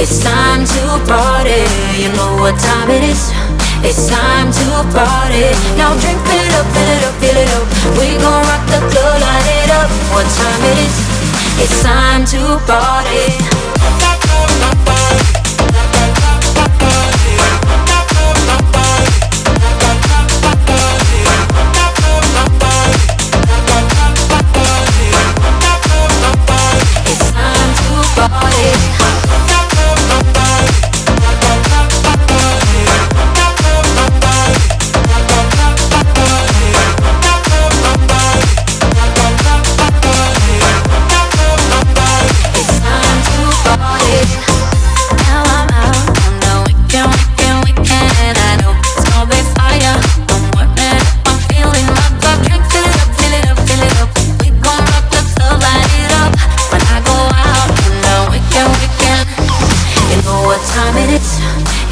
It's time to party. You know what time it is. It's time to party. Now drink, it up, fill it up, fill it up. We gon' rock the club, light it up. What time it is? It's time to party.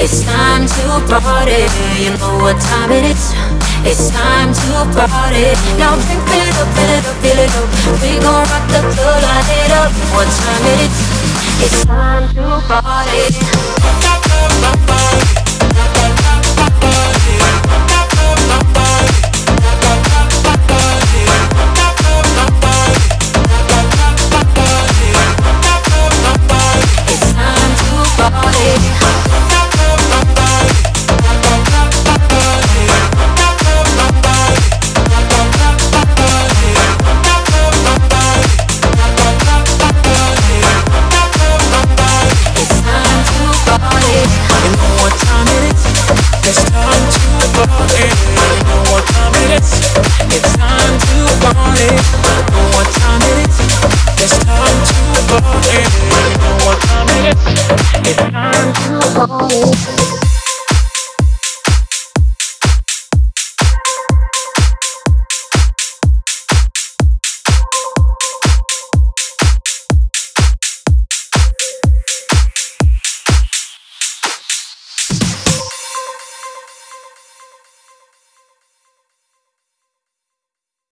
It's time to party. You know what time it is. It's time to party. Now drink, it up, fill it up, fill it up. We gon' rock the club, light it up. What time it is? It's time to party. Time to party.